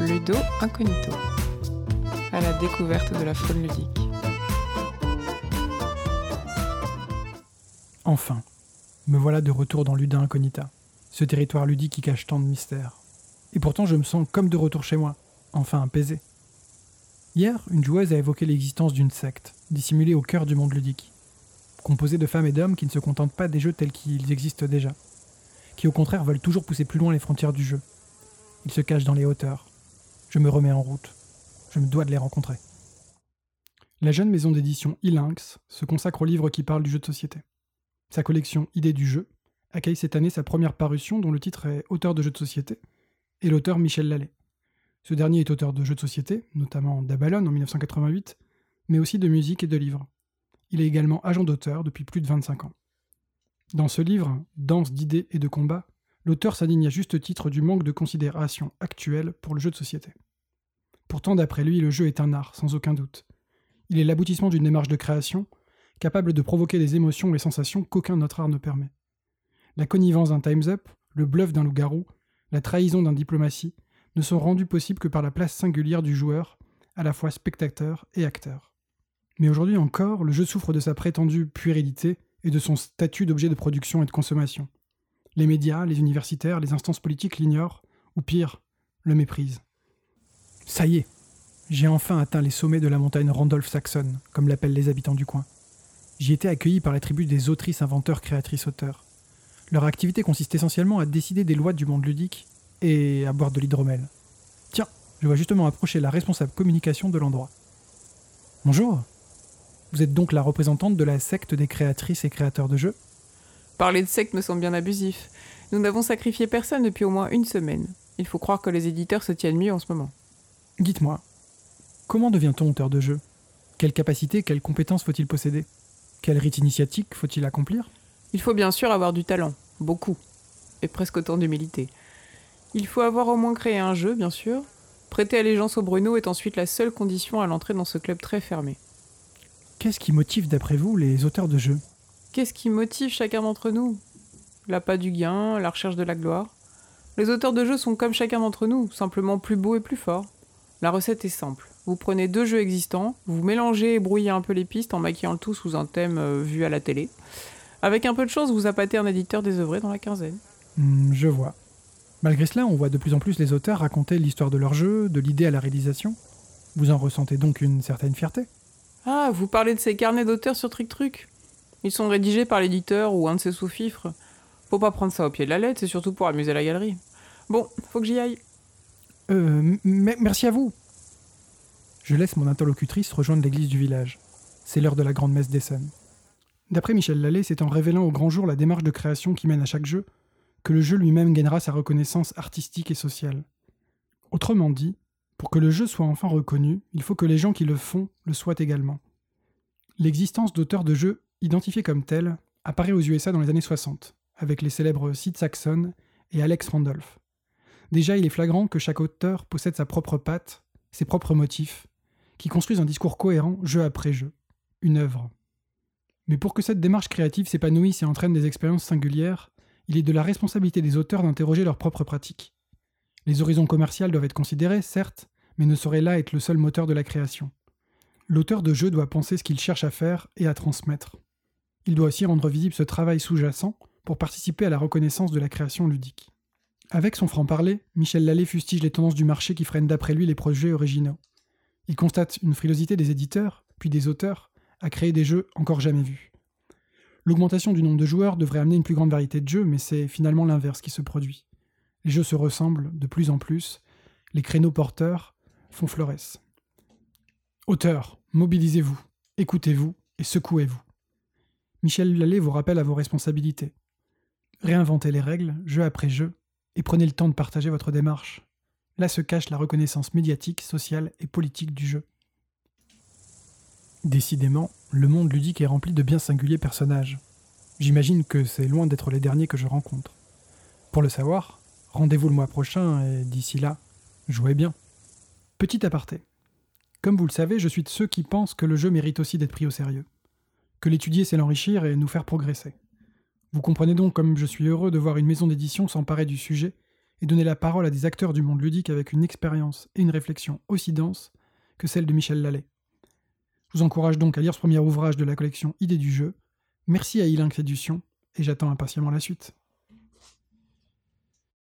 Ludo Incognito, à la découverte de la faune ludique. Enfin, me voilà de retour dans Luda Incognita, ce territoire ludique qui cache tant de mystères. Et pourtant, je me sens comme de retour chez moi, enfin apaisé. Hier, une joueuse a évoqué l'existence d'une secte, dissimulée au cœur du monde ludique, composée de femmes et d'hommes qui ne se contentent pas des jeux tels qu'ils existent déjà, qui au contraire veulent toujours pousser plus loin les frontières du jeu. Ils se cachent dans les hauteurs. Je me remets en route. Je me dois de les rencontrer. La jeune maison d'édition Ilinx se consacre au livre qui parle du jeu de société. Sa collection Idées du jeu accueille cette année sa première parution dont le titre est Auteur de jeux de société, et l'auteur Michel Lallet. Ce dernier est auteur de jeux de société, notamment d'Abalone en 1988, mais aussi de musique et de livres. Il est également agent d'auteur depuis plus de 25 ans. Dans ce livre, Danse d'idées et de combats, l'auteur s'indigne à juste titre du manque de considération actuelle pour le jeu de société. Pourtant, d'après lui, le jeu est un art, sans aucun doute. Il est l'aboutissement d'une démarche de création, capable de provoquer des émotions et sensations qu'aucun autre art ne permet. La connivence d'un Time's Up, le bluff d'un loup-garou, la trahison d'un diplomatie ne sont rendus possibles que par la place singulière du joueur, à la fois spectateur et acteur. Mais aujourd'hui encore, le jeu souffre de sa prétendue puérilité et de son statut d'objet de production et de consommation. Les médias, les universitaires, les instances politiques l'ignorent, ou pire, le méprisent. Ça y est, j'ai enfin atteint les sommets de la montagne Randolph Saxon, comme l'appellent les habitants du coin. J'y étais accueilli par la tribu des autrices, inventeurs, créatrices, auteurs. Leur activité consiste essentiellement à décider des lois du monde ludique et à boire de l'hydromel. Tiens, je vois justement approcher la responsable communication de l'endroit. Bonjour. Vous êtes donc la représentante de la secte des créatrices et créateurs de jeux? Parler de secte me semble bien abusif. Nous n'avons sacrifié personne depuis au moins une semaine. Il faut croire que les éditeurs se tiennent mieux en ce moment. Dites-moi, comment devient-on auteur de jeux? Quelles capacités, quelles compétences faut-il posséder? Quel rite initiatique faut-il accomplir? Il faut bien sûr avoir du talent, beaucoup, et presque autant d'humilité. Il faut avoir au moins créé un jeu, bien sûr. Prêter allégeance au Bruno est ensuite la seule condition à l'entrée dans ce club très fermé. Qu'est-ce qui motive, d'après vous, les auteurs de jeux? Qu'est-ce qui motive chacun d'entre nous? L'appât du gain, la recherche de la gloire. Les auteurs de jeux sont comme chacun d'entre nous, simplement plus beaux et plus forts. La recette est simple. Vous prenez deux jeux existants, vous mélangez et brouillez un peu les pistes en maquillant le tout sous un thème euh, vu à la télé. Avec un peu de chance, vous appâtez un éditeur désœuvré dans la quinzaine. Hmm, je vois. Malgré cela, on voit de plus en plus les auteurs raconter l'histoire de leur jeu, de l'idée à la réalisation. Vous en ressentez donc une certaine fierté Ah, vous parlez de ces carnets d'auteurs sur Trick Truc? Ils sont rédigés par l'éditeur ou un de ses sous-fifres. Faut pas prendre ça au pied de la lettre, c'est surtout pour amuser la galerie. Bon, faut que j'y aille. Euh, merci à vous. Je laisse mon interlocutrice rejoindre l'église du village. C'est l'heure de la grande messe des scènes. D'après Michel Lallet, c'est en révélant au grand jour la démarche de création qui mène à chaque jeu que le jeu lui-même gagnera sa reconnaissance artistique et sociale. Autrement dit, pour que le jeu soit enfin reconnu, il faut que les gens qui le font le soient également. L'existence d'auteurs de jeux identifiés comme tels apparaît aux USA dans les années 60, avec les célèbres Sid Saxon et Alex Randolph. Déjà, il est flagrant que chaque auteur possède sa propre patte, ses propres motifs, qui construisent un discours cohérent jeu après jeu, une œuvre. Mais pour que cette démarche créative s'épanouisse et entraîne des expériences singulières, il est de la responsabilité des auteurs d'interroger leurs propres pratiques. Les horizons commerciaux doivent être considérés, certes, mais ne sauraient là être le seul moteur de la création. L'auteur de jeu doit penser ce qu'il cherche à faire et à transmettre. Il doit aussi rendre visible ce travail sous-jacent pour participer à la reconnaissance de la création ludique. Avec son franc-parler, Michel Lallet fustige les tendances du marché qui freinent d'après lui les projets originaux. Il constate une frilosité des éditeurs, puis des auteurs, à créer des jeux encore jamais vus. L'augmentation du nombre de joueurs devrait amener une plus grande variété de jeux, mais c'est finalement l'inverse qui se produit. Les jeux se ressemblent de plus en plus, les créneaux porteurs font florès. Auteurs, mobilisez-vous, écoutez-vous et secouez-vous. Michel Lallet vous rappelle à vos responsabilités. Réinventez les règles, jeu après jeu, et prenez le temps de partager votre démarche. Là se cache la reconnaissance médiatique, sociale et politique du jeu. Décidément, le monde ludique est rempli de bien singuliers personnages. J'imagine que c'est loin d'être les derniers que je rencontre. Pour le savoir, rendez-vous le mois prochain et d'ici là, jouez bien. Petit aparté. Comme vous le savez, je suis de ceux qui pensent que le jeu mérite aussi d'être pris au sérieux. Que l'étudier, c'est l'enrichir et nous faire progresser. Vous comprenez donc comme je suis heureux de voir une maison d'édition s'emparer du sujet et donner la parole à des acteurs du monde ludique avec une expérience et une réflexion aussi dense que celle de Michel Lallet. Je vous encourage donc à lire ce premier ouvrage de la collection Idées du jeu. Merci à Ilinx Édition, et j'attends impatiemment la suite.